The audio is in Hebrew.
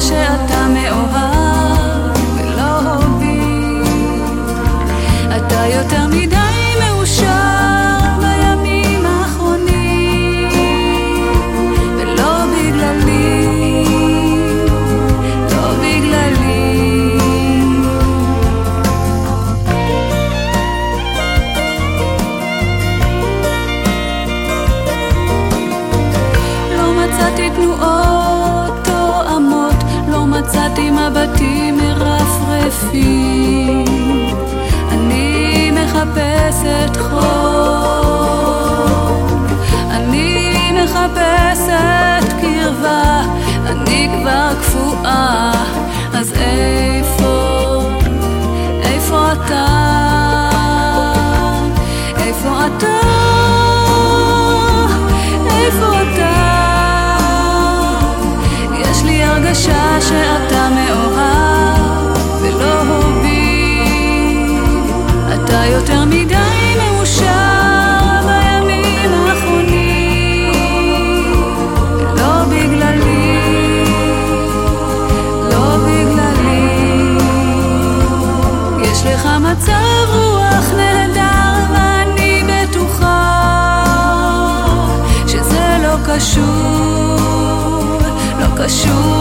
שאתה מאוהב, ולא בי. אתה יותר מדי מצאתי מבטים מרפרפים. אני מחפשת חום, אני מחפשת קרבה, אני כבר קפואה, אז איפה? איפה אתה? איפה אתה? יש לי הרגשה שאתה אתה יותר מדי מאושר בימים האחרונים. לא בגללי, לא בגללי. יש לך מצב רוח נהדר ואני בטוחה שזה לא קשור, לא קשור